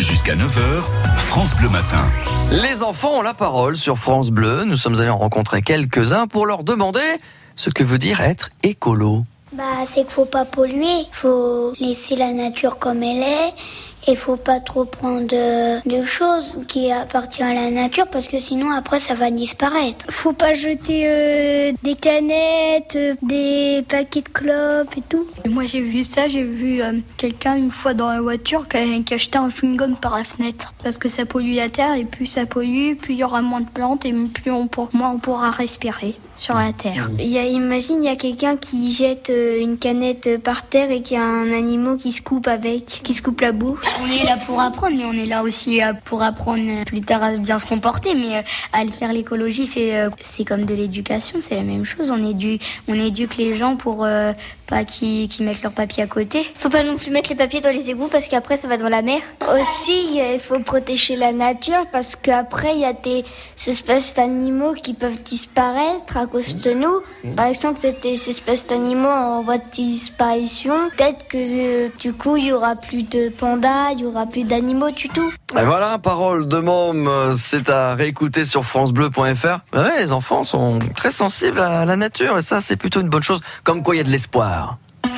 Jusqu'à 9h, France Bleu Matin. Les enfants ont la parole sur France Bleu. Nous sommes allés en rencontrer quelques-uns pour leur demander ce que veut dire être écolo. Bah, c'est qu'il faut pas polluer, faut laisser la nature comme elle est et faut pas trop prendre de, de choses qui appartiennent à la nature parce que sinon après ça va disparaître. Faut pas jeter euh, des canettes, euh, des paquets de clopes et tout. moi j'ai vu ça, j'ai vu euh, quelqu'un une fois dans la voiture qui a, qui a jeté un chewing-gum par la fenêtre parce que ça pollue la terre et plus ça pollue, plus il y aura moins de plantes et plus on pour, moins on pourra respirer sur la terre. Il y a, imagine, il y a quelqu'un qui jette euh, une canette par terre et qu'il y a un animal qui se coupe avec, qui se coupe la bouche. On est là pour apprendre, mais on est là aussi euh, pour apprendre plus tard à bien se comporter. Mais euh, à le faire l'écologie, c'est c'est comme de l'éducation, c'est la même chose. On éduque, on éduque les gens pour pas qu'ils mettent leurs papiers à côté. Faut pas non plus mettre les papiers dans les égouts parce qu'après ça va dans la mer. Aussi, il faut protéger la nature parce qu'après il y a des espèces d'animaux qui peuvent disparaître à cause de nous. Par exemple, ces espèces d'animaux en voie de disparition. Peut-être que du coup il y aura plus de pandas, il y aura plus d'animaux du tout. Et voilà, parole de môme, c'est à réécouter sur francebleu.fr. Ouais, les enfants sont très sensibles à la nature et ça c'est plutôt une bonne chose, comme quoi il y a de l'espoir.